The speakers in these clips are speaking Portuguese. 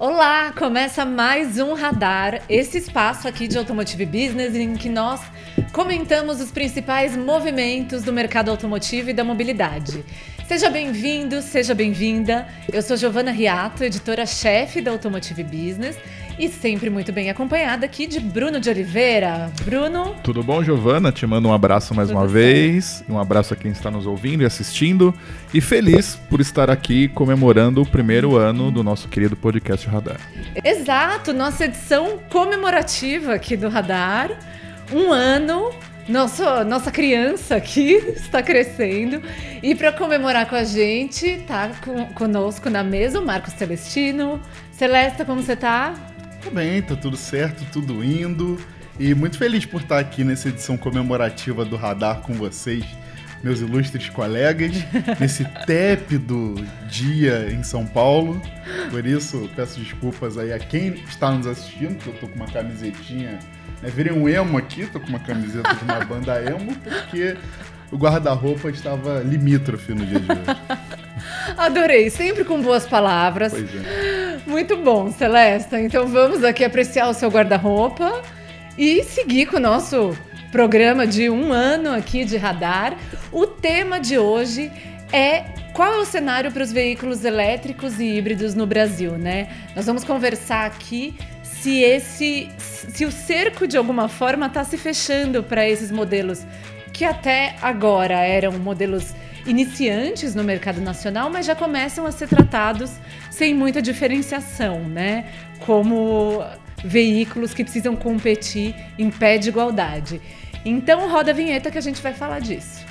Olá, começa mais um Radar, esse espaço aqui de Automotive Business em que nós comentamos os principais movimentos do mercado automotivo e da mobilidade. Seja bem-vindo, seja bem-vinda. Eu sou Giovana Riato, editora-chefe da Automotive Business e sempre muito bem acompanhada aqui de Bruno de Oliveira. Bruno. Tudo bom, Giovana? Te mando um abraço mais Tudo uma vez. Um abraço a quem está nos ouvindo e assistindo. E feliz por estar aqui comemorando o primeiro ano do nosso querido podcast Radar. Exato, nossa edição comemorativa aqui do Radar. Um ano nossa, nossa criança aqui está crescendo. E para comemorar com a gente, tá com, conosco na mesa o Marcos Celestino. Celesta, como você tá? Tá bem, tá tudo certo, tudo indo. E muito feliz por estar aqui nessa edição comemorativa do Radar com vocês, meus ilustres colegas, nesse tépido dia em São Paulo. Por isso, peço desculpas aí a quem está nos assistindo, que eu tô com uma camisetinha. Né? Virei um emo aqui, tô com uma camiseta de uma banda emo, porque o guarda-roupa estava limítrofe no dia de hoje. Adorei, sempre com boas palavras. Pois é. Muito bom, Celesta. Então vamos aqui apreciar o seu guarda-roupa e seguir com o nosso programa de um ano aqui de radar. O tema de hoje é qual é o cenário para os veículos elétricos e híbridos no Brasil, né? Nós vamos conversar aqui se esse, se o cerco de alguma forma está se fechando para esses modelos que até agora eram modelos iniciantes no mercado nacional, mas já começam a ser tratados sem muita diferenciação, né? Como veículos que precisam competir em pé de igualdade. Então roda a vinheta que a gente vai falar disso.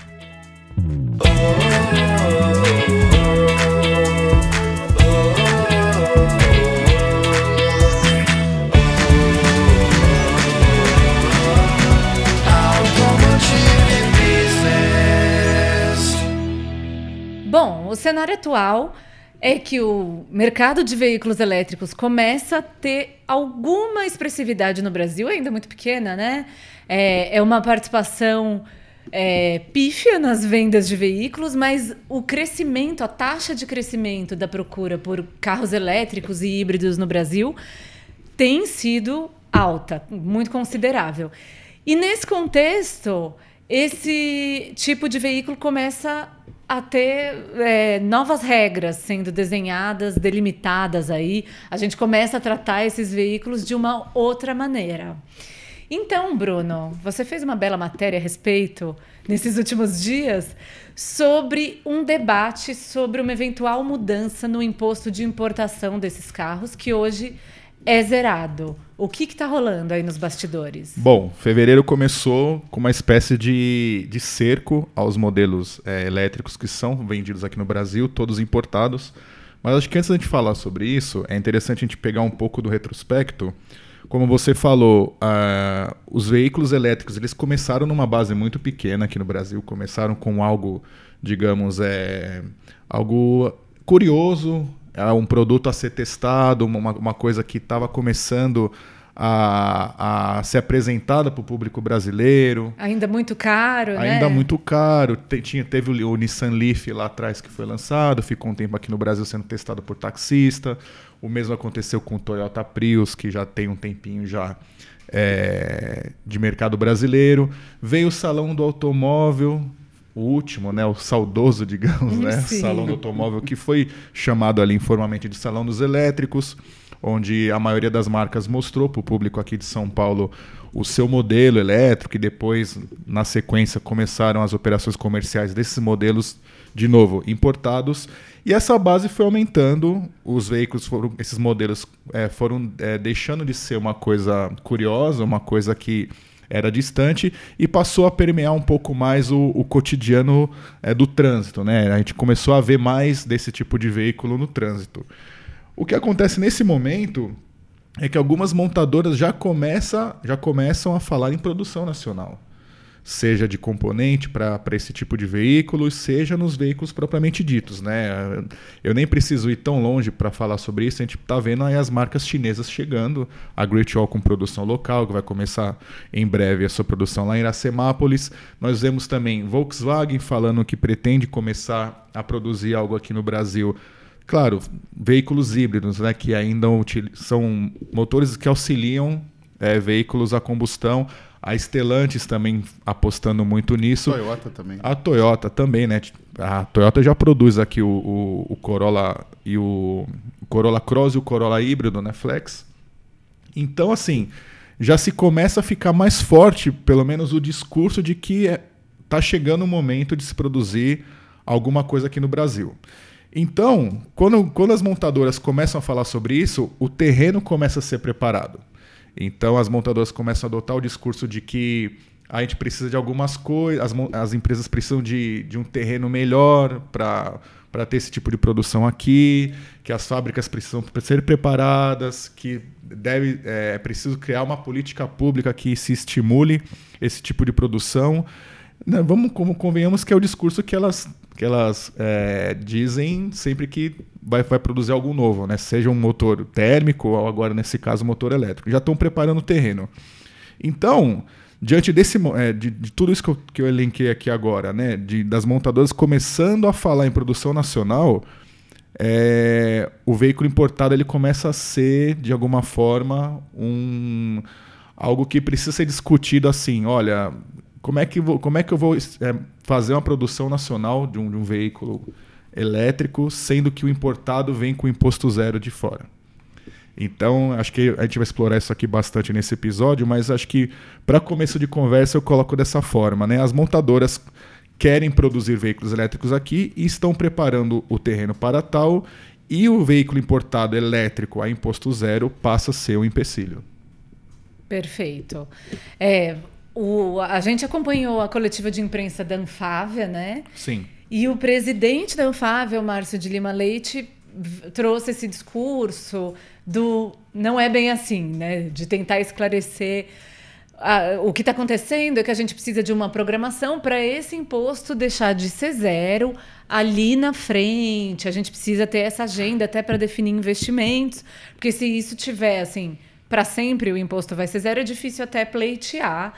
Bom, o cenário atual é que o mercado de veículos elétricos começa a ter alguma expressividade no Brasil, ainda muito pequena, né? É, é uma participação é, pífia nas vendas de veículos, mas o crescimento, a taxa de crescimento da procura por carros elétricos e híbridos no Brasil tem sido alta, muito considerável. E nesse contexto, esse tipo de veículo começa a ter é, novas regras sendo desenhadas, delimitadas aí. A gente começa a tratar esses veículos de uma outra maneira. Então, Bruno, você fez uma bela matéria a respeito, nesses últimos dias, sobre um debate sobre uma eventual mudança no imposto de importação desses carros, que hoje é zerado. O que está rolando aí nos bastidores? Bom, fevereiro começou com uma espécie de, de cerco aos modelos é, elétricos que são vendidos aqui no Brasil, todos importados. Mas acho que antes da gente falar sobre isso, é interessante a gente pegar um pouco do retrospecto. Como você falou, uh, os veículos elétricos eles começaram numa base muito pequena aqui no Brasil, começaram com algo, digamos, é, algo curioso, é um produto a ser testado, uma, uma coisa que estava começando a, a ser apresentada para o público brasileiro. Ainda muito caro, Ainda né? Ainda muito caro. Te, tinha, teve o, o, Nissan Leaf lá atrás que foi lançado, ficou um tempo aqui no Brasil sendo testado por taxista. O mesmo aconteceu com o Toyota Prius, que já tem um tempinho já é, de mercado brasileiro. Veio o Salão do Automóvel, o último, né, o saudoso, digamos, né, salão do automóvel que foi chamado ali informalmente de salão dos elétricos, onde a maioria das marcas mostrou para o público aqui de São Paulo o seu modelo elétrico e depois na sequência começaram as operações comerciais desses modelos de novo importados. E essa base foi aumentando os veículos foram esses modelos é, foram é, deixando de ser uma coisa curiosa uma coisa que era distante e passou a permear um pouco mais o, o cotidiano é, do trânsito. Né? A gente começou a ver mais desse tipo de veículo no trânsito. O que acontece nesse momento é que algumas montadoras já, começa, já começam a falar em produção nacional seja de componente para esse tipo de veículo, seja nos veículos propriamente ditos. Né? Eu nem preciso ir tão longe para falar sobre isso, a gente está vendo aí as marcas chinesas chegando, a Great Wall com produção local, que vai começar em breve a sua produção lá em Iracemápolis. Nós vemos também Volkswagen falando que pretende começar a produzir algo aqui no Brasil claro, veículos híbridos, né, que ainda são motores que auxiliam é, veículos a combustão. A Stellantis também apostando muito nisso. A Toyota também. A Toyota também, né? A Toyota já produz aqui o, o, o Corolla e o, o, Corolla Cross e o Corolla híbrido, né? Flex. Então, assim, já se começa a ficar mais forte, pelo menos o discurso de que está é, tá chegando o momento de se produzir alguma coisa aqui no Brasil. Então, quando, quando as montadoras começam a falar sobre isso, o terreno começa a ser preparado. Então, as montadoras começam a adotar o discurso de que a gente precisa de algumas coisas, as, as empresas precisam de, de um terreno melhor para ter esse tipo de produção aqui, que as fábricas precisam ser preparadas, que deve é, é preciso criar uma política pública que se estimule esse tipo de produção. Né, vamos, como convenhamos que é o discurso que elas que elas é, dizem sempre que vai, vai produzir algo novo, né? Seja um motor térmico ou agora, nesse caso, um motor elétrico. Já estão preparando o terreno. Então, diante desse, é, de, de, tudo isso que eu, que eu, elenquei aqui agora, né? De, das montadoras começando a falar em produção nacional, é, o veículo importado ele começa a ser, de alguma forma, um algo que precisa ser discutido assim, olha, como é que, vou, como é que eu vou é, fazer uma produção nacional de um, de um veículo elétrico, sendo que o importado vem com imposto zero de fora? Então, acho que a gente vai explorar isso aqui bastante nesse episódio, mas acho que para começo de conversa eu coloco dessa forma, né? As montadoras querem produzir veículos elétricos aqui e estão preparando o terreno para tal, e o veículo importado elétrico a imposto zero passa a ser um empecilho. Perfeito. É, o, a gente acompanhou a coletiva de imprensa da Anfávia, né? Sim. E o presidente da Anfávia, o Márcio de Lima Leite, trouxe esse discurso do não é bem assim, né? De tentar esclarecer o que está acontecendo é que a gente precisa de uma programação para esse imposto deixar de ser zero ali na frente. A gente precisa ter essa agenda até para definir investimentos, porque se isso tiver assim para sempre o imposto vai ser zero, é difícil até pleitear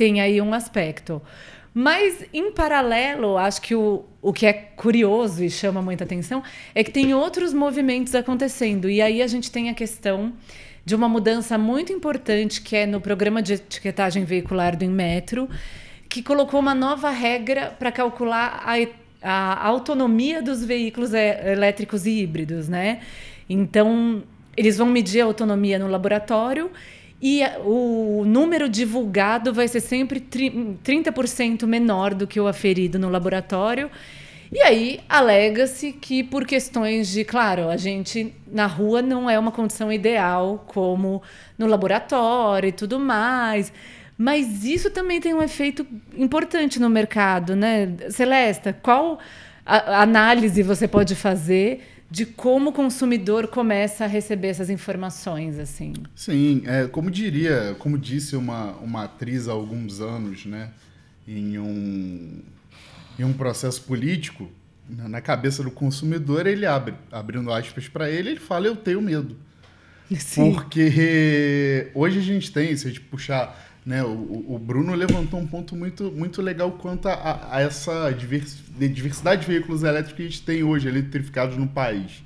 tem aí um aspecto. Mas, em paralelo, acho que o, o que é curioso e chama muita atenção é que tem outros movimentos acontecendo. E aí a gente tem a questão de uma mudança muito importante que é no programa de etiquetagem veicular do Inmetro, que colocou uma nova regra para calcular a, a autonomia dos veículos é, elétricos e híbridos, né? Então, eles vão medir a autonomia no laboratório e o número divulgado vai ser sempre 30% menor do que o aferido no laboratório. E aí alega-se que por questões de, claro, a gente na rua não é uma condição ideal como no laboratório e tudo mais. Mas isso também tem um efeito importante no mercado, né? Celesta, qual análise você pode fazer de como o consumidor começa a receber essas informações, assim. Sim, é, como diria, como disse uma, uma atriz há alguns anos, né, em um, em um processo político, na cabeça do consumidor, ele abre, abrindo aspas para ele, ele fala, eu tenho medo. Sim. Porque hoje a gente tem, se a gente puxar né, o, o, Bruno levantou um ponto muito, muito legal quanto a, a essa diversidade de veículos elétricos que a gente tem hoje eletrificados no país.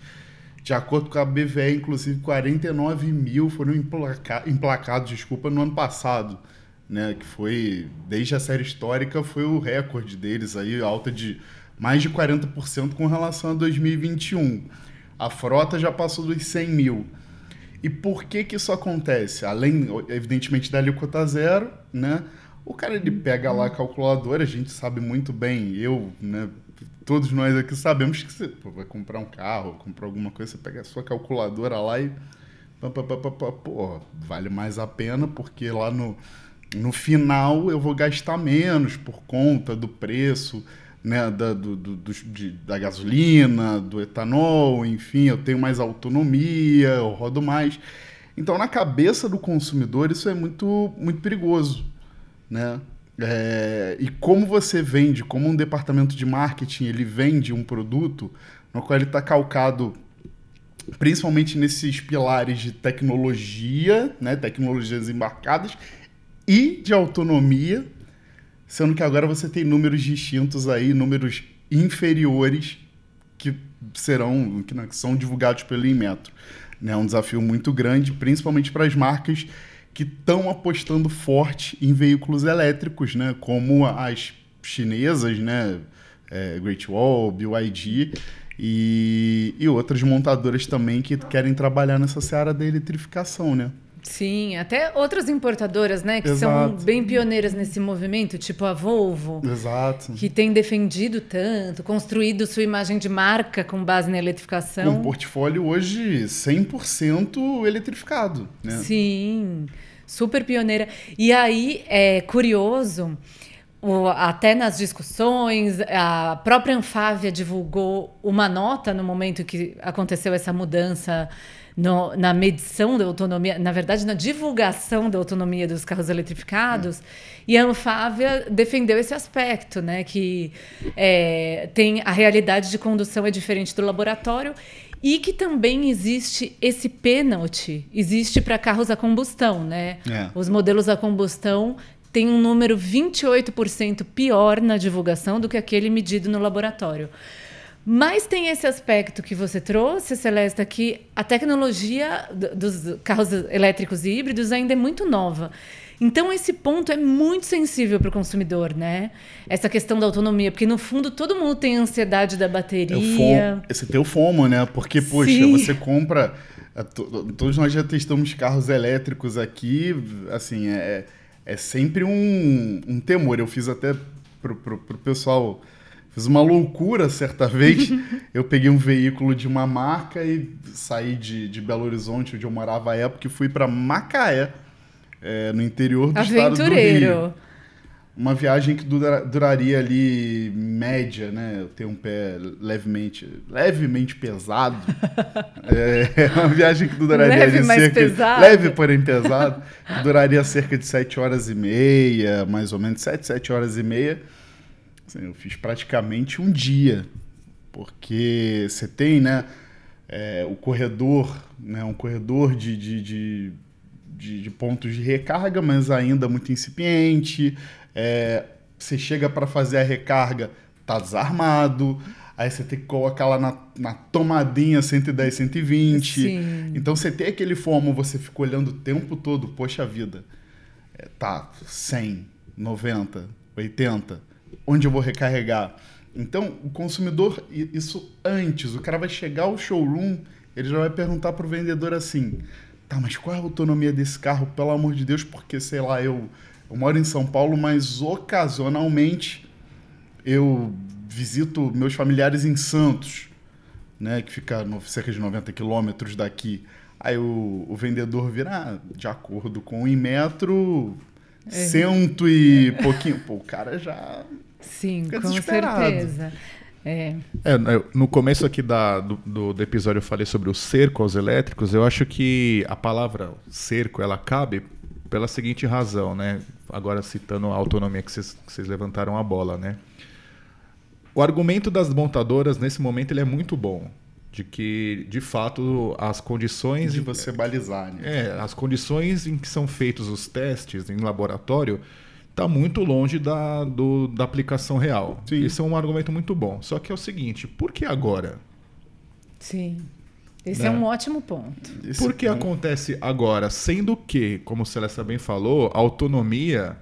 De acordo com a BVE, inclusive 49 mil foram emplaca, emplacados desculpa, no ano passado. Né, que foi, desde a série histórica, foi o recorde deles, aí, alta de mais de 40% com relação a 2021. A frota já passou dos 100 mil. E por que que isso acontece? Além, evidentemente, da alíquota zero, né? O cara ele pega lá a calculadora, a gente sabe muito bem, eu, né? Todos nós aqui sabemos que você pô, vai comprar um carro, comprar alguma coisa, você pega a sua calculadora lá e. Pô, vale mais a pena porque lá no, no final eu vou gastar menos por conta do preço né, da, do, do, de, da gasolina, do etanol, enfim, eu tenho mais autonomia, eu rodo mais. Então, na cabeça do consumidor, isso é muito, muito perigoso. Né? É, e como você vende, como um departamento de marketing ele vende um produto no qual ele está calcado principalmente nesses pilares de tecnologia, né, tecnologias embarcadas e de autonomia, Sendo que agora você tem números distintos aí, números inferiores, que serão, que, que são divulgados pelo Inmetro. É né? um desafio muito grande, principalmente para as marcas que estão apostando forte em veículos elétricos, né? como as chinesas, né? É, Great Wall, BYD e, e outras montadoras também que querem trabalhar nessa seara da eletrificação, né? Sim, até outras importadoras, né, que Exato. são bem pioneiras nesse movimento, tipo a Volvo, Exato. que tem defendido tanto, construído sua imagem de marca com base na eletrificação. Um portfólio hoje 100% eletrificado, né? Sim, super pioneira. E aí é curioso, até nas discussões, a própria Anfávia divulgou uma nota no momento que aconteceu essa mudança no, na medição da autonomia, na verdade, na divulgação da autonomia dos carros eletrificados. E a Anfávia defendeu esse aspecto, né? Que é, tem a realidade de condução é diferente do laboratório e que também existe esse pênalti, existe para carros a combustão, né? É. Os modelos a combustão têm um número 28% pior na divulgação do que aquele medido no laboratório. Mas tem esse aspecto que você trouxe, Celesta, que a tecnologia dos carros elétricos e híbridos ainda é muito nova. Então, esse ponto é muito sensível para o consumidor, né? Essa questão da autonomia, porque no fundo todo mundo tem ansiedade da bateria. É o FOMO, você tem o FOMO, né? Porque, poxa, Sim. você compra. é, Todos nós já testamos carros elétricos aqui, assim, é, é sempre um, um temor. Eu fiz até pro, pro, pro pessoal. Fiz uma loucura certa vez. eu peguei um veículo de uma marca e saí de, de Belo Horizonte, onde eu morava à época, e fui para Macaé, é, no interior do estado do Rio. Aventureiro. Uma viagem que dura- duraria ali média, né? Eu tenho um pé levemente, levemente pesado. é uma viagem que duraria Leve, ali cerca pesado. leve, porém pesado. duraria cerca de 7 horas e meia, mais ou menos 7, 7 horas e meia. Assim, eu fiz praticamente um dia, porque você tem, né? é, o corredor, né, um corredor de, de, de, de- de pontos de recarga, mas ainda muito incipiente. É, você chega para fazer a recarga, tá desarmado. Aí você tem que colocar lá na, na tomadinha 110, 120. Sim. Então você tem aquele fomo, você fica olhando o tempo todo, poxa vida, é, tá 100, 90, 80, onde eu vou recarregar? Então o consumidor, isso antes, o cara vai chegar ao showroom, ele já vai perguntar pro vendedor assim, tá, mas qual é a autonomia desse carro, pelo amor de Deus, porque sei lá, eu, eu moro em São Paulo, mas ocasionalmente eu visito meus familiares em Santos, né, que fica no, cerca de 90 quilômetros daqui. Aí o, o vendedor vira, ah, de acordo com o Inmetro, cento e pouquinho. Pô, o cara já. Sim, Fica com certeza. É. É, no começo aqui da- do, do- do episódio eu falei sobre o cerco aos elétricos. Eu acho que a palavra cerco ela cabe pela seguinte razão, né? Agora citando a autonomia que vocês levantaram a bola, né? O argumento das montadoras nesse momento ele é muito bom, de que de fato as condições De você balizar, né? é, as condições em que são feitos os testes em laboratório está muito longe da, do- da aplicação real. Sim. Isso é um argumento muito bom. Só que é o seguinte, por que agora? Sim. Esse Né? é um ótimo ponto. Esse Por que ponto- acontece agora? Sendo que, como o Celesta bem falou, a autonomia,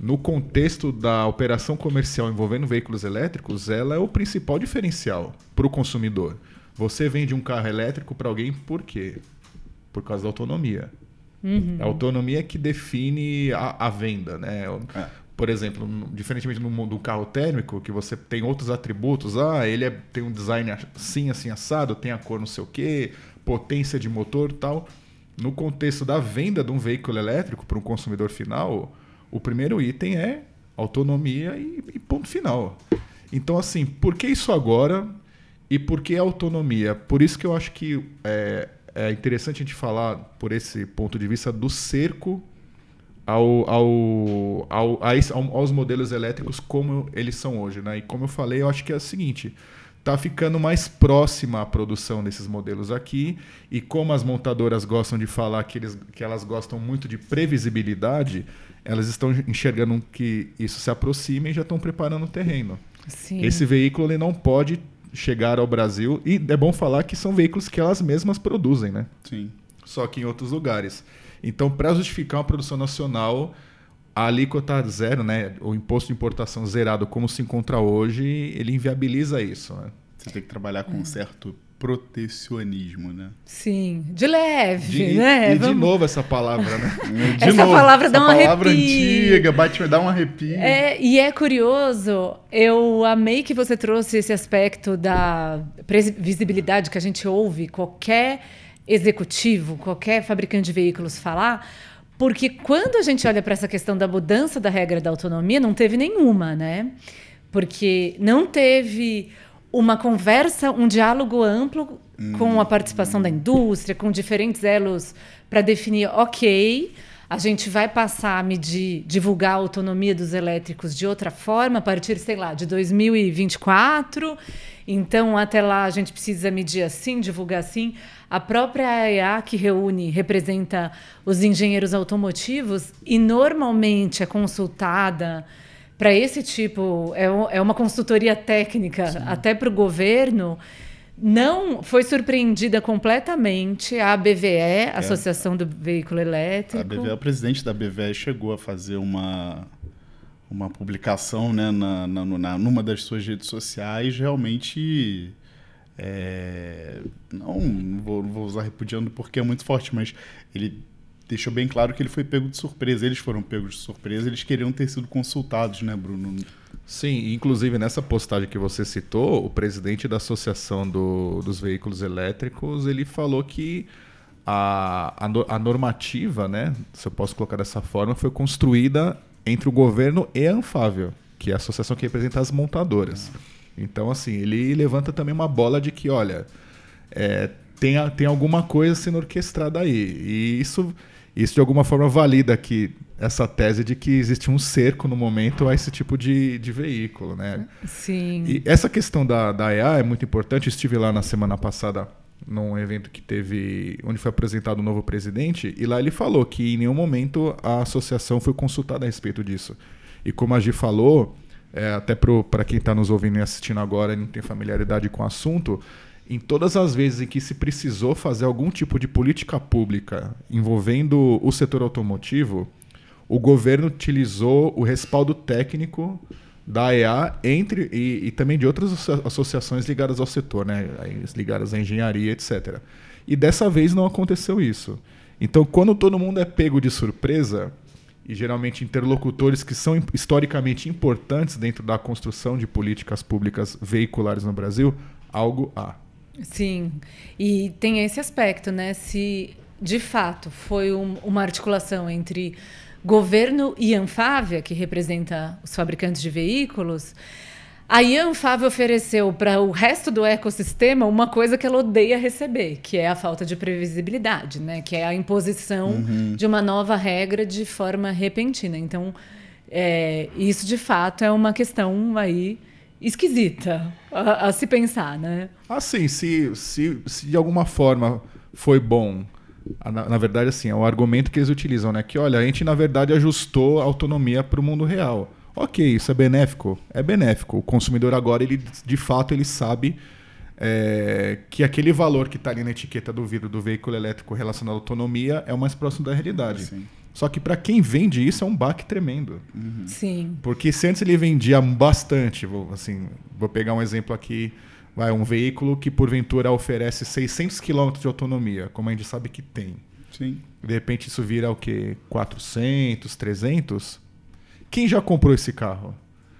no contexto da operação comercial envolvendo veículos elétricos, ela é o principal diferencial para o consumidor. Você vende um carro elétrico para alguém por quê? Por causa da autonomia. Uhum. É a autonomia que define a, a venda, né? É. Por exemplo, diferentemente no mundo do carro térmico, que você tem outros atributos, ah, ele é- tem um design assim, assim, assado, tem a cor não sei o quê, potência de motor e tal. No contexto da venda de um veículo elétrico para um consumidor final, o primeiro item é autonomia e, e ponto final. Então, assim, por que isso agora e por que autonomia? Por isso que eu acho que é, é interessante a gente falar, por esse ponto de vista, do cerco ao, ao, ao, aos modelos elétricos como eles são hoje. Né? E como eu falei, eu acho que é o seguinte: está ficando mais próxima a produção desses modelos aqui, e como as montadoras gostam de falar que, eles, que elas gostam muito de previsibilidade, elas estão enxergando que isso se aproxima e já estão preparando o terreno. Sim. Esse veículo ele não pode chegaram ao Brasil. E é bom falar que são veículos que elas mesmas produzem, né? Sim. Só que em outros lugares. Então, para justificar uma produção nacional, a alíquota zero, né? O imposto de importação zerado, como se encontra hoje, ele inviabiliza isso, né? Você tem que trabalhar com um certo protecionismo, né? Sim, de leve, De- né? E de Vamos- novo essa palavra, né? De Essa palavra dá um palavra arrepio. antiga, bate, dá um arrepio. É, e é curioso, eu amei que você trouxe esse aspecto da previsibilidade que a gente ouve qualquer executivo, qualquer fabricante de veículos falar, porque quando a gente olha para essa questão da mudança da regra da autonomia, não teve nenhuma, né? Porque não teve uma conversa, um diálogo amplo com a participação da indústria, com diferentes elos para definir, ok, a gente vai passar a medir, divulgar a autonomia dos elétricos de outra forma a partir, sei lá, de 2024. Então, até lá a gente precisa medir assim, divulgar assim. A própria AEA, que reúne, representa os engenheiros automotivos e normalmente é consultada para esse tipo, é, um- é uma consultoria técnica até para o governo. Não foi surpreendida completamente a ABVE, Associação do Veículo Elétrico. A BVE, o presidente da BVE chegou a fazer uma, uma publicação né, na, na, na- numa das suas redes sociais, realmente. é, não não vou, não vou usar repudiando porque é muito forte, mas ele deixou bem claro que ele foi pego de surpresa. Eles foram pegos de surpresa, eles queriam ter sido consultados, né, Bruno? Sim, inclusive nessa postagem que você citou, o presidente da Associação do- dos Veículos Elétricos, ele falou que a, a, a normativa, né, se eu posso colocar dessa forma, foi construída entre o governo e a Anfávia, que é a associação que representa as montadoras. Então, assim, ele levanta também uma bola de que, olha, é, tem, tem alguma coisa sendo orquestrada aí. E isso, isso de alguma forma valida que essa tese de que existe um cerco no momento a esse tipo de, de veículo, né? Sim. E essa questão da, da EA é muito importante. Estive lá na semana passada num evento que teve, onde foi apresentado o novo presidente, e lá ele falou que em nenhum momento a associação foi consultada a respeito disso. E como a Gi falou, é, até para quem está nos ouvindo e assistindo agora e não tem familiaridade com o assunto, em todas as vezes em que se precisou fazer algum tipo de política pública envolvendo o setor automotivo, o governo utilizou o respaldo técnico da AEA entre, e, e também de outras asso- associações ligadas ao setor, né? ligadas à engenharia, etc. E dessa vez não aconteceu isso. Então, quando todo mundo é pego de surpresa, e geralmente interlocutores que são historicamente importantes dentro da construção de políticas públicas veiculares no Brasil, algo há. Sim, e tem esse aspecto, né? Se de fato foi um- uma articulação entre governo e Anfávia, que representa os fabricantes de veículos, a Anfávia ofereceu para o resto do ecossistema uma coisa que ela odeia receber, que é a falta de previsibilidade, né? Que é a imposição de uma nova regra de forma repentina. Então, é, isso de fato é uma questão aí esquisita a, a se pensar, né? Assim, se, se, se de alguma forma foi bom, na, na verdade, assim, é o argumento que eles utilizam, né? Que, olha, a gente, na verdade, ajustou a autonomia para o mundo real. Ok, isso é benéfico? É benéfico. O consumidor agora, ele, de fato, ele sabe é, que aquele valor que está ali na etiqueta do vidro do veículo elétrico relacionado à autonomia é o mais próximo da realidade. Sim. Só que para quem vende isso é um baque tremendo. Sim. Porque se antes ele vendia bastante, vou, assim, vou pegar um exemplo aqui, vai um veículo que porventura oferece 600 km de autonomia, como a gente sabe que tem. Sim. De repente isso vira o quê? 400, 300? Quem já comprou esse carro?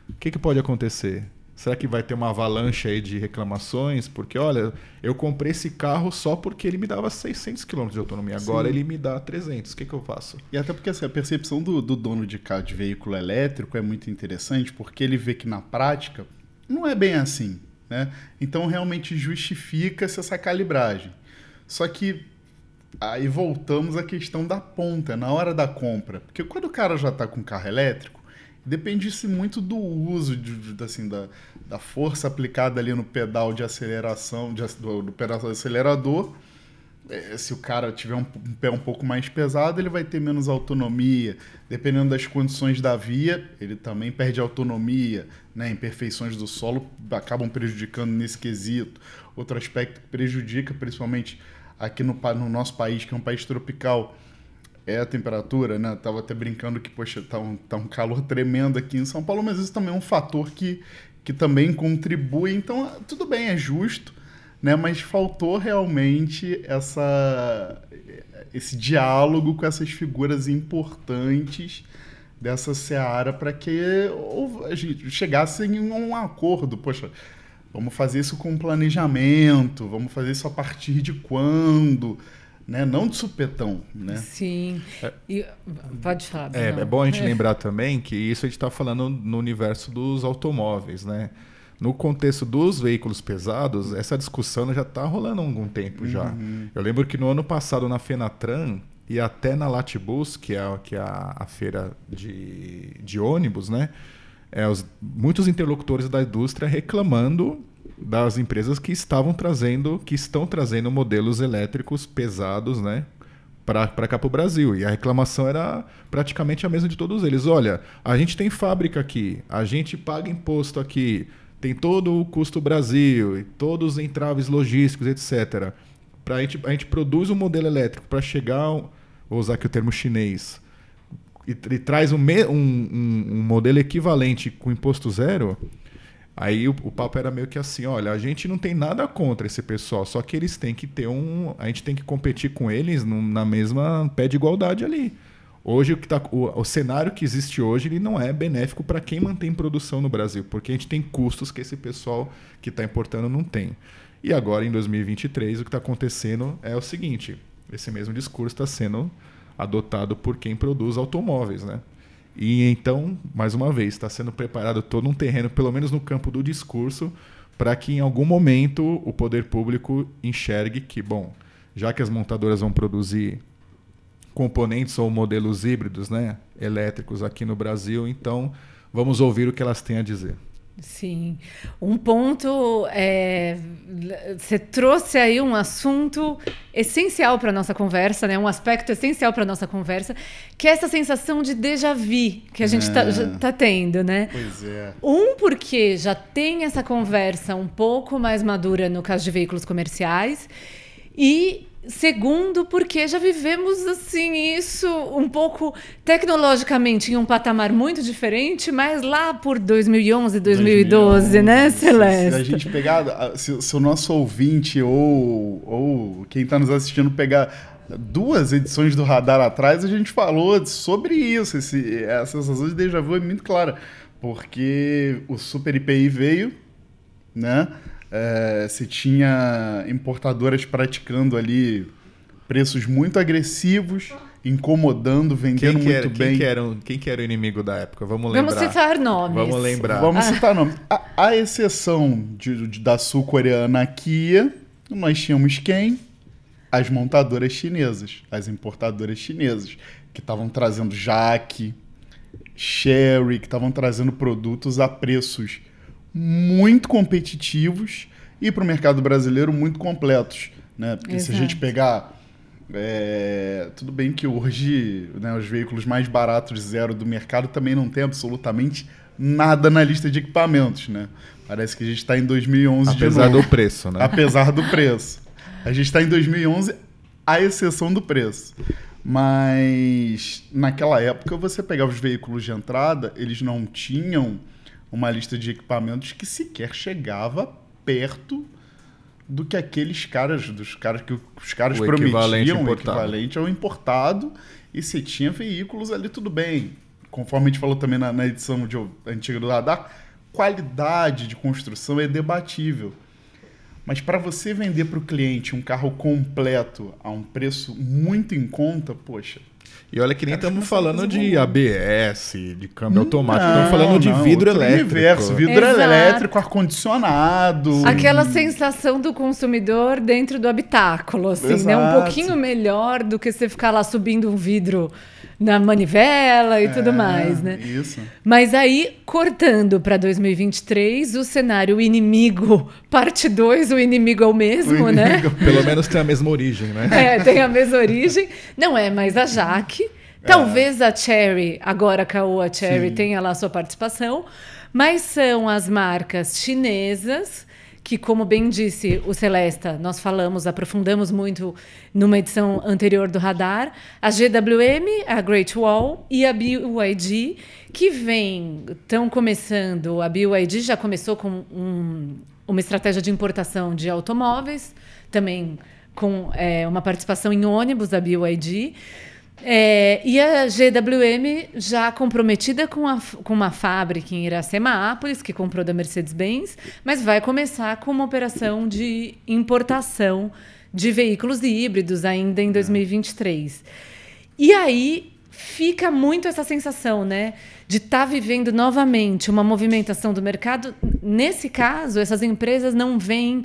O que, que pode acontecer? Será que vai ter uma avalanche aí de reclamações? Porque, olha, eu comprei esse carro só porque ele me dava 600 km de autonomia. Agora Sim. ele me dá 300. O que, que eu faço? E até porque assim, a percepção do, do dono de carro de veículo elétrico é muito interessante, porque ele vê que na prática não é bem assim. Né? Então realmente justifica-se essa calibragem. Só que aí voltamos à questão da ponta, na hora da compra. Porque quando o cara já está com carro elétrico, depende-se muito do uso de, de- assim, da, da força aplicada ali no pedal de aceleração, de do, do pedal do acelerador é, se o cara tiver um, um, pé um pouco mais pesado, ele vai ter menos autonomia. Dependendo das condições da via, ele também perde autonomia. Né? Imperfeições do solo acabam prejudicando nesse quesito. Outro aspecto que prejudica, principalmente aqui no, no nosso país, que é um país tropical, é a temperatura, né? Tava até brincando que, poxa, tá um, tá um calor tremendo aqui em São Paulo, mas isso também é um fator que, que também contribui. Então, tudo bem, é justo né? Mas faltou realmente essa, esse diálogo com essas figuras importantes dessa seara para que a gente chegasse em um acordo. Poxa, vamos fazer isso com planejamento, vamos fazer isso a partir de quando? Né? Não de supetão, né? Sim. É, e, pode falar. É, é, bom a gente é. lembrar também que isso a gente está falando no universo dos automóveis, né? no contexto dos veículos pesados, essa discussão já está rolando há algum tempo já. Uhum. Eu lembro que no ano passado na Fenatran e até na Latibus, que é, que é a, a feira de, de ônibus, né? É, os, muitos interlocutores da indústria reclamando das empresas que estavam trazendo, que estão trazendo modelos elétricos pesados, né? para cá para o Brasil. E a reclamação era praticamente a mesma de todos eles. Olha, a gente tem fábrica aqui, a gente paga imposto aqui, tem todo o custo Brasil, e todos os entraves logísticos, etc. Pra gente, a gente produz um modelo elétrico para chegar, vou usar aqui o termo chinês, e, e traz um, um, um, modelo equivalente com imposto zero, aí o, o, papo era meio que assim, olha, a gente não tem nada contra esse pessoal, só que eles têm que ter um... A gente tem que competir com eles na mesma pé de igualdade ali. Hoje o, que tá, o, o, cenário que existe hoje ele não é benéfico para quem mantém produção no Brasil, porque a gente tem custos que esse pessoal que está importando não tem. E agora, em 2023, o que está acontecendo é o seguinte: esse mesmo discurso está sendo adotado por quem produz automóveis, né? E então, mais uma vez, está sendo preparado todo um terreno, pelo menos no campo do discurso, para que em algum momento o poder público enxergue que, bom, já que as montadoras vão produzir componentes ou modelos híbridos né, elétricos aqui no Brasil, então vamos ouvir o que elas têm a dizer. Sim. Um ponto, é, você trouxe aí um assunto essencial para a nossa conversa, né? um aspecto essencial para a nossa conversa, que é essa sensação de déjà vu que a gente está é. tá tendo. Né? Pois é. Um, porque já tem essa conversa um pouco mais madura no caso de veículos comerciais, e Segundo, porque já vivemos assim isso um pouco tecnologicamente em um patamar muito diferente, mas lá por 2011, 2012, 2011, né, Celeste? Se a gente pegar, se, se o nosso ouvinte ou, ou quem está nos assistindo pegar duas edições do Radar atrás, a gente falou sobre isso. Esse, essa sensação de déjà vu é muito clara, porque o Super IPI veio, né? É, você tinha importadoras praticando ali preços muito agressivos, incomodando, vendendo quem era, muito quem bem. Que era, quem que era o inimigo da época? Vamos lembrar. Vamos citar nomes. Vamos lembrar. Vamos ah. citar nomes. A, a exceção de, de, da sul-coreana Kia, nós tínhamos quem? As montadoras chinesas, as importadoras chinesas, que estavam trazendo Jaque, Sherry, que estavam trazendo produtos a preços muito competitivos e para o mercado brasileiro muito completos. Né? Porque Exato. se a gente pegar. É, tudo bem que hoje né, os veículos mais baratos zero do mercado também não tem absolutamente nada na lista de equipamentos. Né? Parece que a gente está em 2011 Apesar do preço, né? Apesar do preço. A gente está em 2011, à exceção do preço. Mas naquela época você pegava os veículos de entrada, eles não tinham uma lista de equipamentos que sequer chegava perto do que aqueles caras, dos caras que os caras o prometiam, equivalente o equivalente ao importado, e se tinha veículos ali, tudo bem. Conforme a gente falou também na, na edição de, antiga do Radar, qualidade de construção é debatível. Mas para você vender para o cliente um carro completo a um preço muito em conta, poxa. E olha que nem estamos falando de ABS, de câmbio automático, estamos falando de vidro elétrico. Universo, vidro Exato. elétrico, ar-condicionado. Aquela sensação do consumidor dentro do habitáculo, assim, né? Um pouquinho melhor do que você ficar lá subindo um vidro na manivela e tudo É, mais, né? Isso. Mas aí, cortando para 2023, o cenário inimigo, parte 2, o inimigo é o mesmo, O né? inimigo- Pelo menos tem a mesma origem, né? É, tem a mesma origem. Não é mais a Jaque. Talvez a Cherry, agora a Caoa Cherry, Sim. tenha lá a sua participação. Mas são as marcas chinesas que, como bem disse o Celesta, nós falamos, aprofundamos muito numa edição anterior do Radar, a GWM, a Great Wall e a BYD, que vem, estão começando, a BYD já começou com um- uma estratégia de importação de automóveis, também com é, uma participação em ônibus da BYD. É, e a GWM já comprometida com, a, com uma fábrica em Iracemápolis, que comprou da Mercedes-Benz, mas vai começar com uma operação de importação de veículos híbridos ainda em 2023. E aí fica muito essa sensação, né, de estar vivendo novamente uma movimentação do mercado. Nesse caso, essas empresas não vêm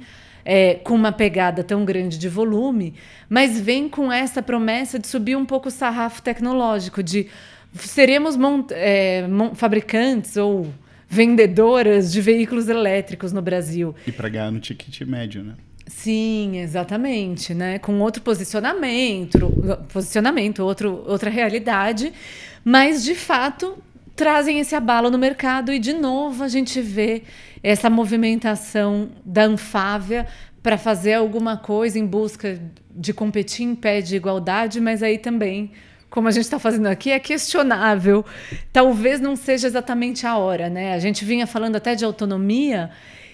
é, com uma pegada tão grande de volume, mas vêm com essa promessa de subir um pouco o sarrafo tecnológico, de seremos é, fabricantes ou vendedoras de veículos elétricos no Brasil. E pra ganhar no ticket médio, né? Sim, exatamente, né? Com outro posicionamento, posicionamento, outro, outra realidade, mas de fato trazem esse abalo no mercado e de novo a gente vê essa movimentação da Anfávia para fazer alguma coisa em busca de competir em pé de igualdade, mas aí também, como a gente está fazendo aqui, é questionável. Talvez não seja exatamente a hora, né? A gente vinha falando até de autonomia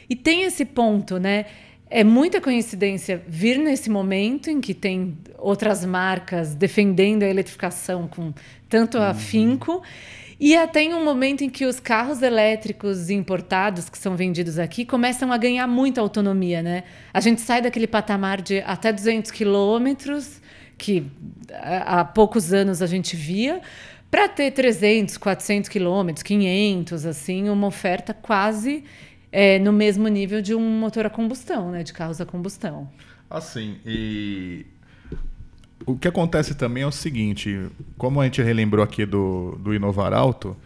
e tem esse ponto, né? É muita coincidência vir nesse momento em que tem outras marcas defendendo a eletrificação com tanto afinco. E até em um momento em que os carros elétricos importados que são vendidos aqui começam a ganhar muita autonomia, né? A gente sai daquele patamar de até 200 quilômetros, que há há poucos anos a gente via, para ter 300, 400 quilômetros, 500, assim, uma oferta quase é, no mesmo nível de um motor a combustão, né? De carros a combustão. Assim, e o que acontece também é o seguinte, como a gente relembrou aqui do, do Inovar Alto,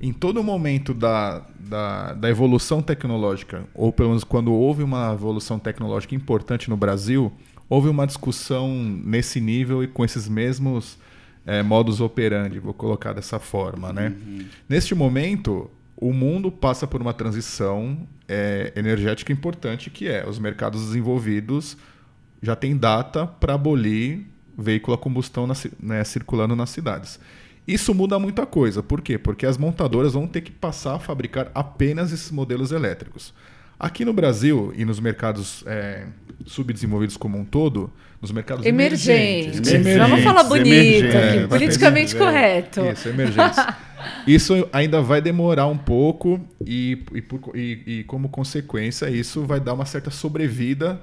em todo momento da, da, da evolução tecnológica, ou pelo menos quando houve uma evolução tecnológica importante no Brasil, houve uma discussão nesse nível e com esses mesmos eh, modus operandi, vou colocar dessa forma. Né? Neste momento, o mundo passa por uma transição eh, energética importante, que é os mercados desenvolvidos já tem data para abolir veículo a combustão na né, circulando nas cidades. Isso muda muita coisa. Por quê? Porque as montadoras vão ter que passar a fabricar apenas esses modelos elétricos. Aqui no Brasil e nos mercados é, subdesenvolvidos como um todo, nos mercados Emergentes. emergentes, Emergentes, Vamos falar bonito emergentes, aqui, é, politicamente é, correto. Isso, emergentes. Isso ainda vai demorar um pouco e, e, por- e- e como consequência, isso vai dar uma certa sobrevida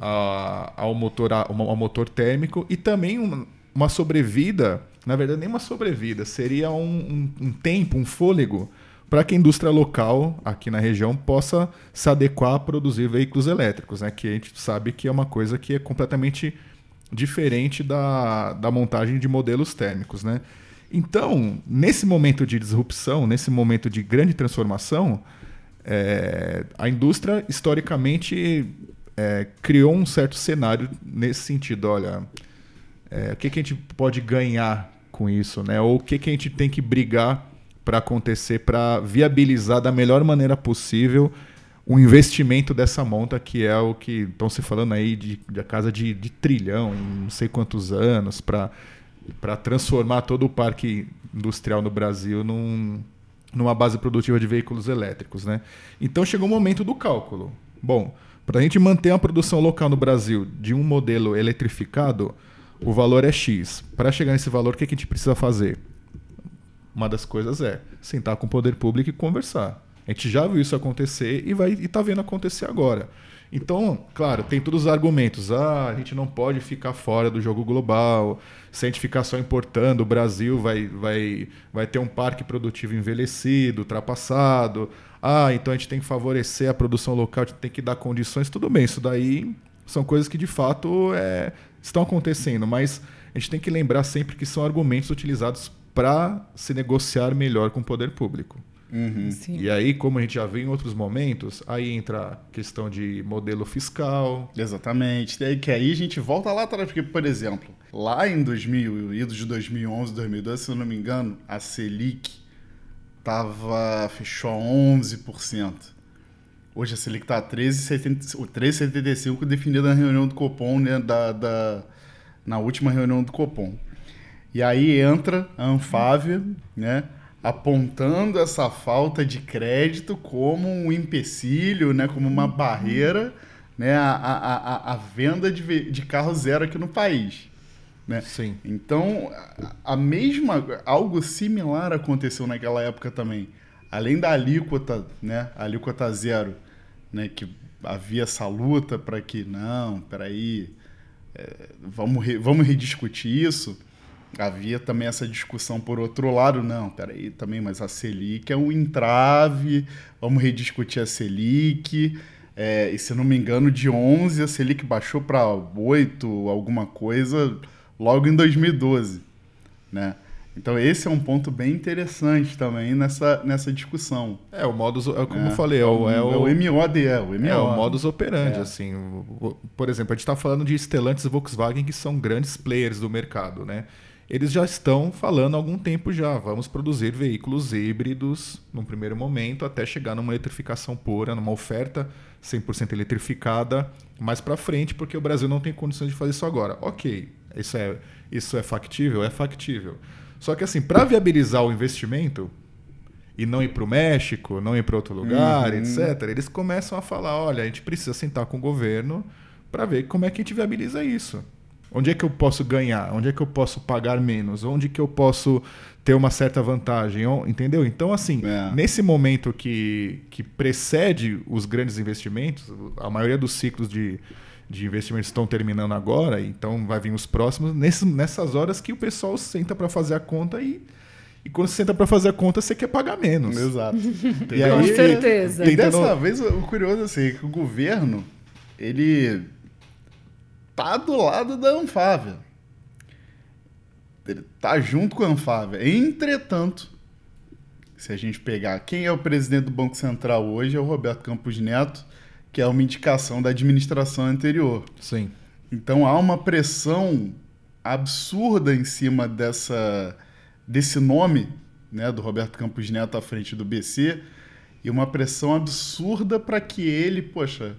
a- ao, motor, ao motor térmico e também uma, uma sobrevida, na verdade, nem uma sobrevida, seria um, um- um tempo, um fôlego para que a indústria local aqui na região possa se adequar a produzir veículos elétricos, né? que a gente sabe que é uma coisa que é completamente diferente da, da montagem de modelos térmicos. Né? Então, nesse momento de disrupção, nesse momento de grande transformação, é, a indústria historicamente é, criou um certo cenário nesse sentido. Olha, é, o que, que a gente pode ganhar com isso, né? Ou o que, que a gente tem que brigar para acontecer para viabilizar da melhor maneira possível o investimento dessa monta, que é o que estão se falando aí de, de casa de, de trilhão em não sei quantos anos para transformar todo o parque industrial no Brasil num, numa base produtiva de veículos elétricos, né? Então chegou o momento do cálculo. Bom, para a gente manter a produção local no Brasil de um modelo eletrificado, o valor é X. Para chegar nesse valor, o que, que a gente precisa fazer? Uma das coisas é sentar com o poder público e conversar. A gente já viu isso acontecer e e está vendo acontecer agora. Então, claro, tem todos os argumentos. Ah, a gente não pode ficar fora do jogo global. Se a gente ficar só importando, o Brasil vai, vai, vai ter um parque produtivo envelhecido, ultrapassado. Ah, então a gente tem que favorecer a produção local, a gente tem que dar condições. Tudo bem, isso daí são coisas que de fato é, estão acontecendo, mas a gente tem que lembrar sempre que são argumentos utilizados para se negociar melhor com o poder público. Uhum. E aí, como a gente já viu em outros momentos, aí entra a questão de modelo fiscal. Exatamente. E aí, que aí a gente volta lá atrás, porque, por exemplo, lá em 2000, ido de 2011, 2012, se eu não me engano, a Selic tava, fechou a 11%. Hoje a Selic está a 13,75, definida na reunião do Copom, né, da, da, na última reunião do Copom. E aí entra a Anfávia, né? apontando essa falta de crédito como um empecilho, né, como uma barreira né, a, a, a, venda de, de carro zero aqui no país. Né? Sim. Então, a mesma, algo similar aconteceu naquela época também. Além da alíquota, né, a alíquota zero, né, que havia essa luta para que, não, peraí, é, vamos, re, vamos rediscutir isso havia também essa discussão por outro lado, não, peraí, também, mas a Selic é um entrave, vamos rediscutir a Selic, é, e se não me engano, de 11 a Selic baixou para 8, alguma coisa, logo em 2012, né? Então esse é um ponto bem interessante também nessa, nessa discussão. É, o modus, é como é, eu falei, é o, é o, é o MOD, é o. É o modus operandi, é. assim. Por exemplo, a gente está falando de Stellantis e Volkswagen, que são grandes players do mercado, né? Eles já estão falando há algum tempo já. Vamos produzir veículos híbridos num primeiro momento, até chegar numa eletrificação pura, numa oferta 100% eletrificada mais para frente, porque o Brasil não tem condições de fazer isso agora. Ok, isso é, isso é factível? É factível. Só que assim, para viabilizar o investimento e não ir para o México, não ir para outro lugar, uhum. etc., eles começam a falar: olha, a gente precisa sentar com o governo para ver como é que a gente viabiliza isso. Onde é que eu posso ganhar? Onde é que eu posso pagar menos? Onde que eu posso ter uma certa vantagem? Entendeu? Então, assim, é. nesse momento que, que precede os grandes investimentos, a maioria dos ciclos de, de investimentos estão terminando agora, então vai vir os próximos, nesse, nessas horas que o pessoal senta para fazer a conta e. E quando você senta para fazer a conta, você quer pagar menos. Exato. e aí, Com certeza. E dessa vez, o curioso é assim, que o governo, ele tá do lado da Anfávia. Ele tá junto com a Anfávia. Entretanto, se a gente pegar quem é o presidente do Banco Central hoje, é o Roberto Campos Neto, que é uma indicação da administração anterior. Sim. Então há uma pressão absurda em cima dessa desse nome, né, do Roberto Campos Neto à frente do BC, e uma pressão absurda para que ele, poxa,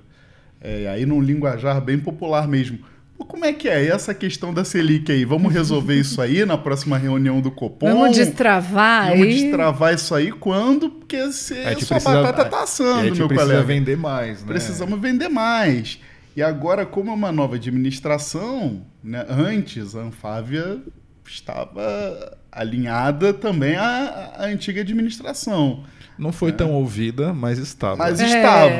é, aí num linguajar bem popular mesmo. Como é que é essa questão da Selic aí? Vamos resolver isso aí na próxima reunião do Copom? Vamos destravar Vamos aí. destravar isso aí quando? Porque se a sua precisa, batata tá assando, meu precisa colega. vender mais, né? Precisamos vender mais. E agora, como é uma nova administração, né, antes a Anfávia estava alinhada também à, à antiga administração. Não foi é. tão ouvida, mas estava. Mas é. estava.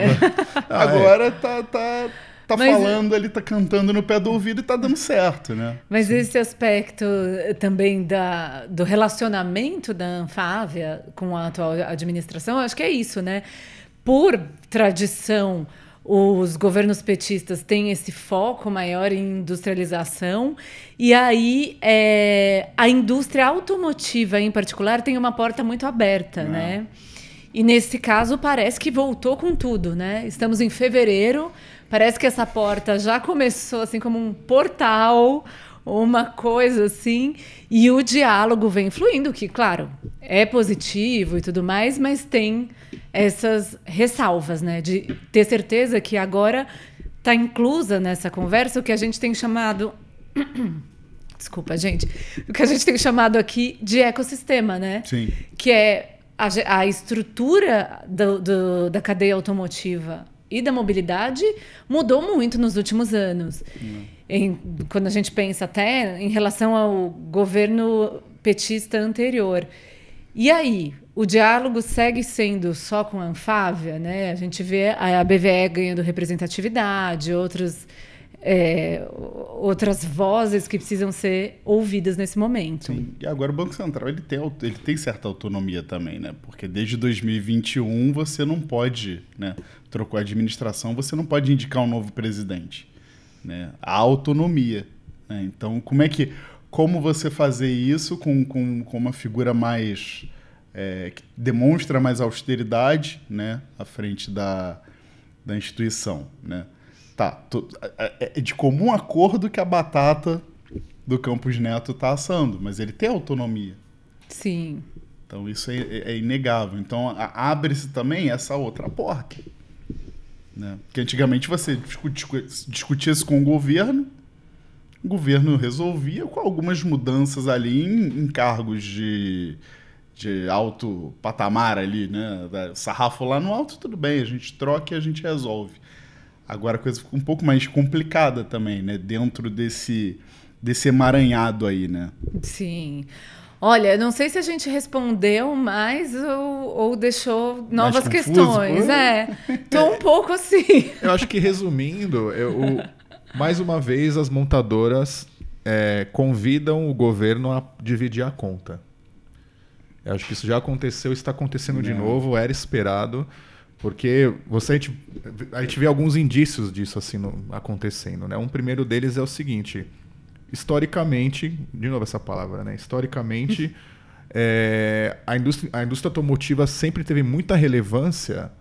Ah, Agora é. tá, tá, tá mas, falando, ele tá cantando no pé do ouvido e tá dando certo, né? Mas Sim. esse aspecto eh, também da, do relacionamento da Anfávia com a atual administração, acho que é isso, né? Por tradição, os governos petistas têm esse foco maior em industrialização, e aí é, a indústria automotiva, em particular, tem uma porta muito aberta, Não. né? E nesse caso parece que voltou com tudo, né? Estamos em fevereiro, parece que essa porta já começou assim como um portal, uma coisa assim, e o diálogo vem fluindo, que claro, é positivo e tudo mais, mas tem essas ressalvas, né? De ter certeza que agora está inclusa nessa conversa o que a gente tem chamado Desculpa, gente. O que a gente tem chamado aqui de ecossistema, né? Sim. Que é a, a estrutura do, do, da cadeia automotiva e da mobilidade mudou muito nos últimos anos. Hum. Em, quando a gente pensa até em relação ao governo petista anterior. E aí, o diálogo segue sendo só com a Anfávia, né? A gente vê a BVE ganhando representatividade, outros é, outras vozes que precisam ser ouvidas nesse momento. Sim. E agora o Banco Central ele tem, ele tem certa autonomia também, né? Porque desde 2021 você não pode, né? Trocou a administração, você não pode indicar um novo presidente. Né? A autonomia. Né? Então, como é que. Como você fazer isso com, com, com uma figura mais. É, que demonstra mais austeridade né? à frente da, da instituição. Né? Tá, é, é, é de comum acordo que a batata do Campos Neto está assando, mas ele tem autonomia. Sim. Então isso é, é inegável. Então abre-se também essa outra porta. Né? Porque antigamente você discutia, discutia isso com o governo, o governo resolvia com algumas mudanças ali em, em cargos de, de alto patamar ali, né? Sarrafo lá no alto, tudo bem, a gente troca e a gente resolve. Agora a coisa fica um pouco mais complicada também, né? Dentro desse, desse emaranhado aí, né? Sim. Olha, não sei se a gente respondeu mais ou, ou deixou novas questões. É, tô um pouco assim. Eu acho que resumindo, eu, mais uma vez as montadoras é, convidam o governo a dividir a conta. Eu acho que isso já aconteceu, está acontecendo não. de novo, era esperado. Porque você, a gente, a gente vê alguns indícios disso assim no, acontecendo. Né? Um primeiro deles é o seguinte: historicamente, de novo essa palavra, né? historicamente, é, a, indústria, a indústria automotiva sempre teve muita relevância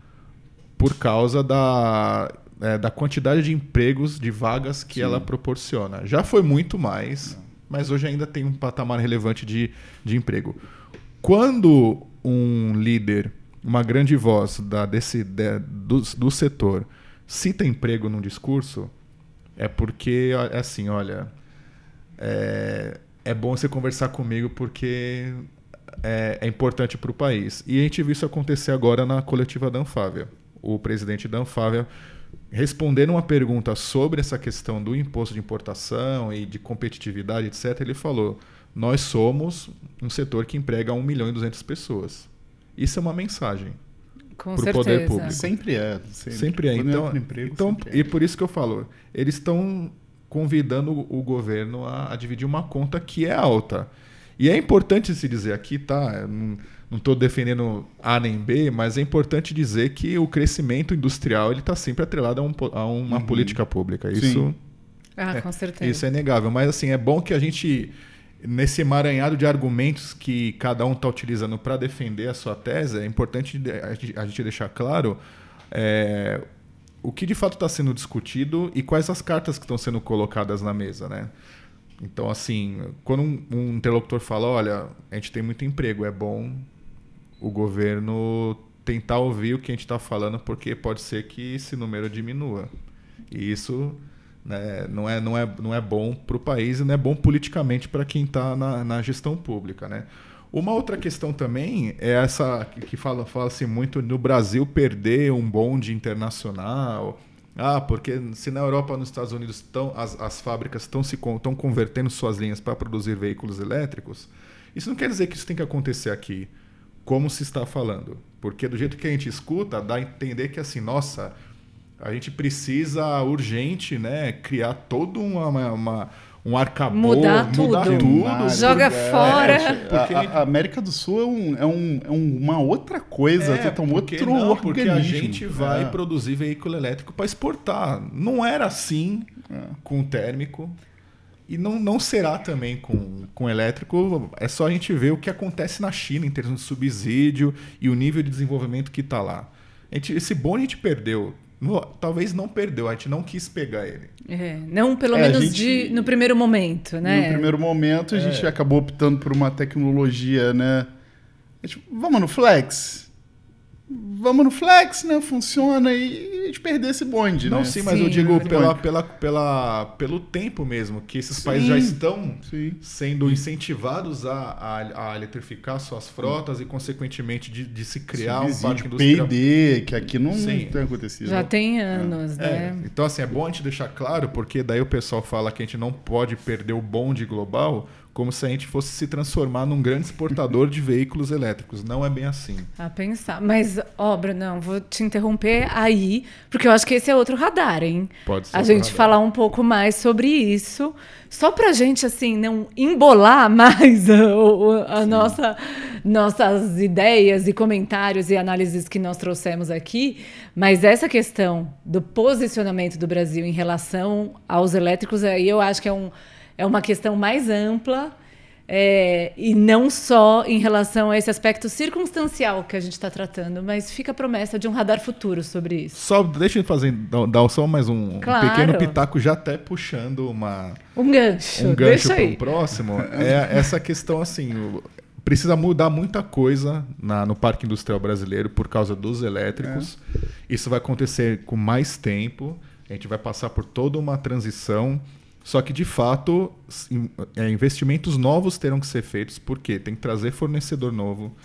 por causa da, é, da quantidade de empregos, de vagas que Sim. ela proporciona. Já foi muito mais, mas hoje ainda tem um patamar relevante de, de emprego. Quando um líder uma grande voz da, desse, de, do, do setor cita emprego num discurso, é porque, é assim, olha, é, é bom você conversar comigo porque é, é importante para o país. E a gente viu isso acontecer agora na coletiva da Anfávia. O presidente da Anfávia, respondendo uma pergunta sobre essa questão do imposto de importação e de competitividade, etc., ele falou: Nós somos um setor que emprega 1 milhão e 200 pessoas. Isso é uma mensagem para o poder público. Sempre é. Sempre, sempre é. Então, é emprego, então sempre é. e por isso que eu falo, eles estão convidando o governo a, a, dividir uma conta que é alta. E é importante se dizer aqui, tá? não estou defendendo A nem B, mas é importante dizer que o crescimento industrial ele está sempre atrelado a, um, a uma uhum. política pública. Isso, Sim. Ah, é, com certeza. Isso é inegável. Mas assim, é bom que a gente nesse emaranhado de argumentos que cada um está utilizando para defender a sua tese, é importante a gente deixar claro é, o que de fato está sendo discutido e quais as cartas que estão sendo colocadas na mesa, né? Então, assim, quando um, um interlocutor fala, olha, a gente tem muito emprego, é bom o governo tentar ouvir o que a gente está falando, porque pode ser que esse número diminua. E isso né? Não, é, não, é, não é bom para o país e não é bom politicamente para quem está na, na gestão pública. Né? Uma outra questão também é essa que fala, fala-se muito no Brasil perder um bonde internacional. Ah, porque se na Europa ou nos Estados Unidos tão, as, as fábricas estão se estão convertendo suas linhas para produzir veículos elétricos, isso não quer dizer que isso tem que acontecer aqui, como se está falando. Porque do jeito que a gente escuta, dá a entender que assim, nossa, a gente precisa urgente, né, criar todo uma, uma um arcabouço, mudar tudo, mudar tudo joga é, fora. porque a, a, América do Sul é, um, é, um, é uma outra coisa, é, um outro não, organismo. Porque a gente vai é. produzir veículo elétrico para exportar. Não era assim é. com o térmico. E não, não será também com, com elétrico. É só a gente ver o que acontece na China em termos de subsídio e o nível de desenvolvimento que está lá. A gente, esse bom a gente perdeu talvez não perdeu, a gente não quis pegar ele. É, não pelo é, menos gente, de, no primeiro momento, né? No primeiro momento a gente é. acabou optando por uma tecnologia, né? Gente, vamos no flex vamos no flex, né? Funciona e a gente perder esse bonde, Não, né? sim, mas sim, eu digo pela, pela, pela, pelo tempo mesmo, que esses sim, países já estão sim. sendo incentivados a, a, a, eletrificar suas frotas e, consequentemente, de, de se criar um parque industrial. P&D, que aqui não, não, tem acontecido. Já tem anos, é. né? É. Então, assim, é bom a gente deixar claro, porque daí o pessoal fala que a gente não pode perder o bonde global, como se a gente fosse se transformar num grande exportador de veículos elétricos. Não é bem assim. A pensar. Mas, ó, Brunão, vou te interromper aí, porque eu acho que esse é outro radar, hein? Pode ser A gente radar. falar um pouco mais sobre isso, só pra gente, assim, não embolar mais a, a nossa, nossas ideias e comentários e análises que nós trouxemos aqui, mas essa questão do posicionamento do Brasil em relação aos elétricos, aí eu acho que é, um, é uma questão mais ampla. é, e não só em relação a esse aspecto circunstancial que a gente está tratando, mas fica a promessa de um radar futuro sobre isso. Só deixa eu fazer, dar, só mais um, um Claro. pequeno pitaco, já até puxando uma, Um gancho, um gancho para o próximo. É essa questão assim, o- precisa mudar muita coisa na- no parque industrial brasileiro por causa dos elétricos. Isso vai acontecer com mais tempo. A gente vai passar por toda uma transição. Só que, de fato, é, investimentos novos terão que ser feitos, porque tem que trazer fornecedor novo,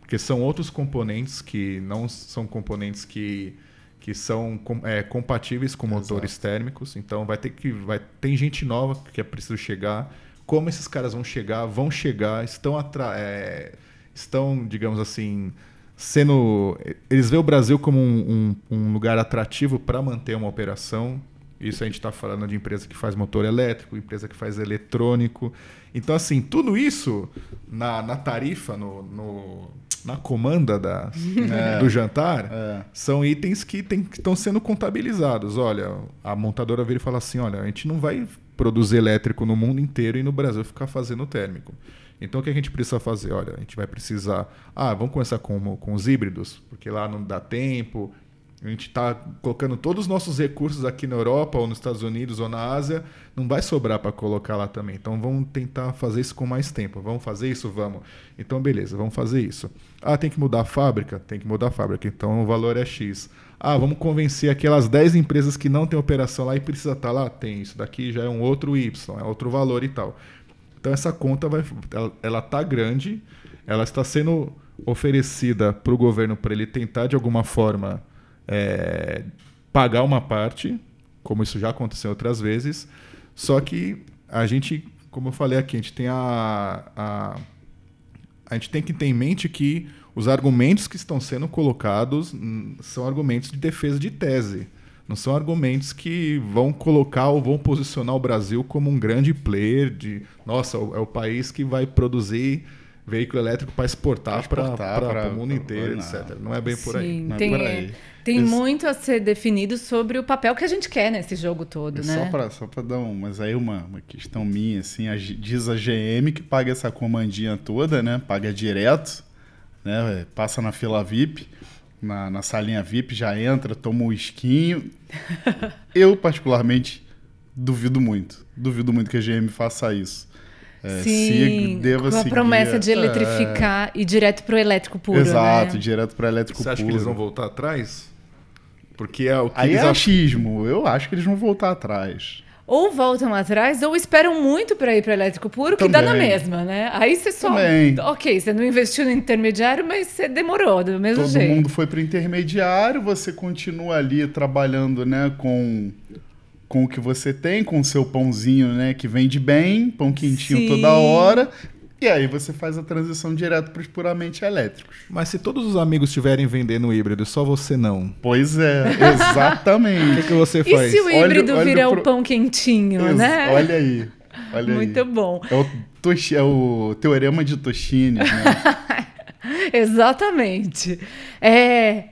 porque são outros componentes que não são componentes que, que são é, compatíveis com motores térmicos. Então vai ter que vai tem gente nova que é preciso chegar. Como esses caras vão chegar? Vão chegar, estão atra é, estão, digamos assim, sendo eles veem o Brasil como um, um- um lugar atrativo para manter uma operação. Isso a gente está falando de empresa que faz motor elétrico, empresa que faz eletrônico. Então, assim, tudo isso na, na tarifa, no, no- na comanda da, do jantar, É. são itens que tem- que estão sendo contabilizados. Olha, a montadora vira e fala assim: olha, a gente não vai produzir elétrico no mundo inteiro e no Brasil ficar fazendo térmico. Então o que a gente precisa fazer? Olha, a gente vai precisar. Ah, vamos começar com, com os híbridos, porque lá não dá tempo. A gente está colocando todos os nossos recursos aqui na Europa, ou nos Estados Unidos, ou na Ásia, não vai sobrar para colocar lá também. Então vamos tentar fazer isso com mais tempo. Vamos fazer isso? Vamos. Então, beleza, vamos fazer isso. Ah, tem que mudar a fábrica? Tem que mudar a fábrica. Então o valor é X. Ah, vamos convencer aquelas 10 empresas que não têm operação lá e precisa estar lá? Tem. Isso daqui já é um outro Y, é outro valor e tal. Então essa conta vai, ela, ela tá grande, ela está sendo oferecida para o governo para ele tentar de alguma forma é, pagar uma parte, como isso já aconteceu outras vezes. Só que a gente, como eu falei aqui, a gente tem a, a a gente tem que ter em mente que os argumentos que estão sendo colocados são argumentos de defesa de tese. Não são argumentos que vão colocar ou vão posicionar o Brasil como um grande player de, nossa, é o país que vai produzir veículo elétrico para exportar para o mundo pra- inteiro, não. etc. Não é bem por aí. Sim, Não é tem, por aí. Tem Isso- muito a ser definido sobre o papel que a gente quer nesse jogo todo, E né? Só pra, só pra dar um. Mas aí uma, uma questão minha, assim, a diz a GM que paga essa comandinha toda, né? Paga direto, né? Passa na fila VIP, na, na salinha VIP, já entra, toma um esquinho. Eu, particularmente, duvido muito. Duvido muito que a GM faça isso. É, Sim, deva com a seguir- promessa de é, eletrificar e direto pro elétrico puro, Exato, né? direto para elétrico Você acha puro. que eles vão voltar atrás? Porque é o que Aí eles é ach- achismo. Eu acho que eles vão voltar atrás. Ou voltam atrás, ou esperam muito para ir para elétrico puro, que dá na Também. mesma, né? Aí você só. Também. Ok, você não investiu no intermediário, mas você demorou do mesmo Todo jeito. mundo foi para intermediário, você continua ali trabalhando, né, com com o que você tem, com o seu pãozinho, né, que vende bem, pão quentinho Sim. toda hora. E aí você faz a transição direto para os puramente elétricos. Mas se todos os amigos estiverem vendendo híbrido, só você não. Pois é, O que, exatamente. que você E faz? se o Olha- híbrido olha virar pro- o pão quentinho, Ex- né? Olha aí. Olha Muito aí. bom. É o, Toshi- é o teorema de Toshine, né? Exatamente. É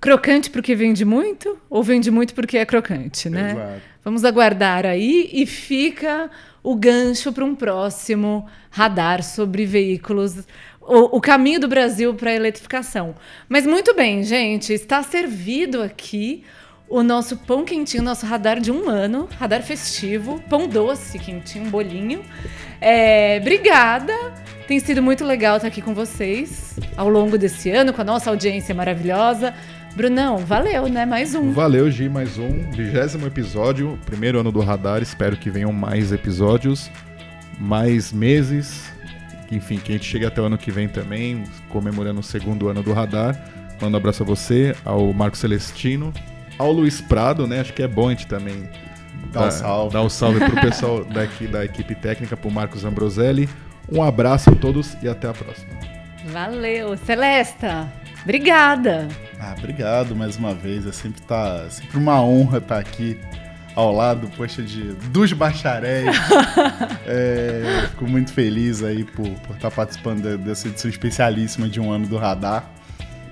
crocante porque vende muito ou vende muito porque é crocante, né? Exato. Vamos aguardar aí e fica o gancho para um próximo radar sobre veículos, o, o caminho do Brasil para a eletrificação. Mas muito bem, gente, está servido aqui o nosso pão quentinho, nosso radar de um ano, radar festivo, pão doce quentinho, bolinho. É, obrigada, tem sido muito legal estar aqui com vocês ao longo desse ano, com a nossa audiência maravilhosa. Brunão, valeu, né? Mais um. Valeu, Gi, mais um vigésimo episódio, primeiro ano do Radar. Espero que venham mais episódios, mais meses. Enfim, que a gente chegue até o ano que vem também, comemorando o segundo ano do Radar. Mando um abraço a você, ao Marco Celestino, ao Luiz Prado, né? Acho que é bom a gente também Dá um salve. Dá um salve pro pessoal daqui da equipe técnica, pro Marcos Ambroselli. Um abraço a todos e até a próxima. Valeu, Celesta. Obrigada. Ah, obrigado mais uma vez. É sempre, tá, sempre uma honra estar aqui ao lado, poxa, de, dos bacharéis. é, fico muito feliz aí por, por estar participando dessa edição especialíssima de um ano do Radar.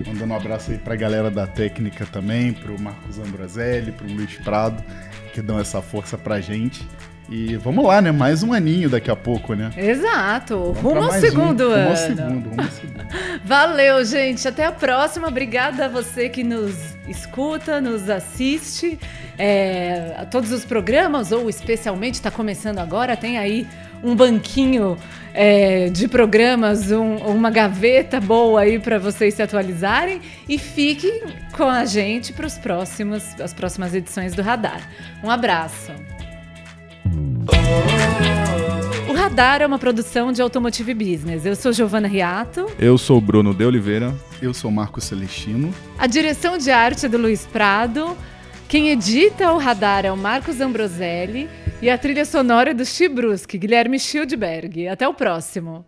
Mandando um abraço aí pra galera da técnica também, pro Marcos Ambroselli, pro Luiz Prado, que dão essa força pra gente. E vamos lá, né? Mais um aninho daqui a pouco, né? Exato. Vamos rumo ao segundo um. ano. Rumo ao segundo, rumo ao segundo. Valeu, gente. Até a próxima. Obrigada a você que nos escuta, nos assiste. É, a todos os programas, ou especialmente está começando agora, tem aí um banquinho é, de programas, um, uma gaveta boa aí para vocês se atualizarem e fiquem com a gente para as próximas edições do Radar. Um abraço. O Radar é uma produção de Automotive Business. Eu sou Giovana Riato. Eu sou Bruno de Oliveira. Eu sou Marco Celestino. A direção de arte é do Luiz Prado. Quem edita o Radar é o Marcos Ambroselli. E a trilha sonora é do Chibruski, Guilherme Schildberg. Até o próximo.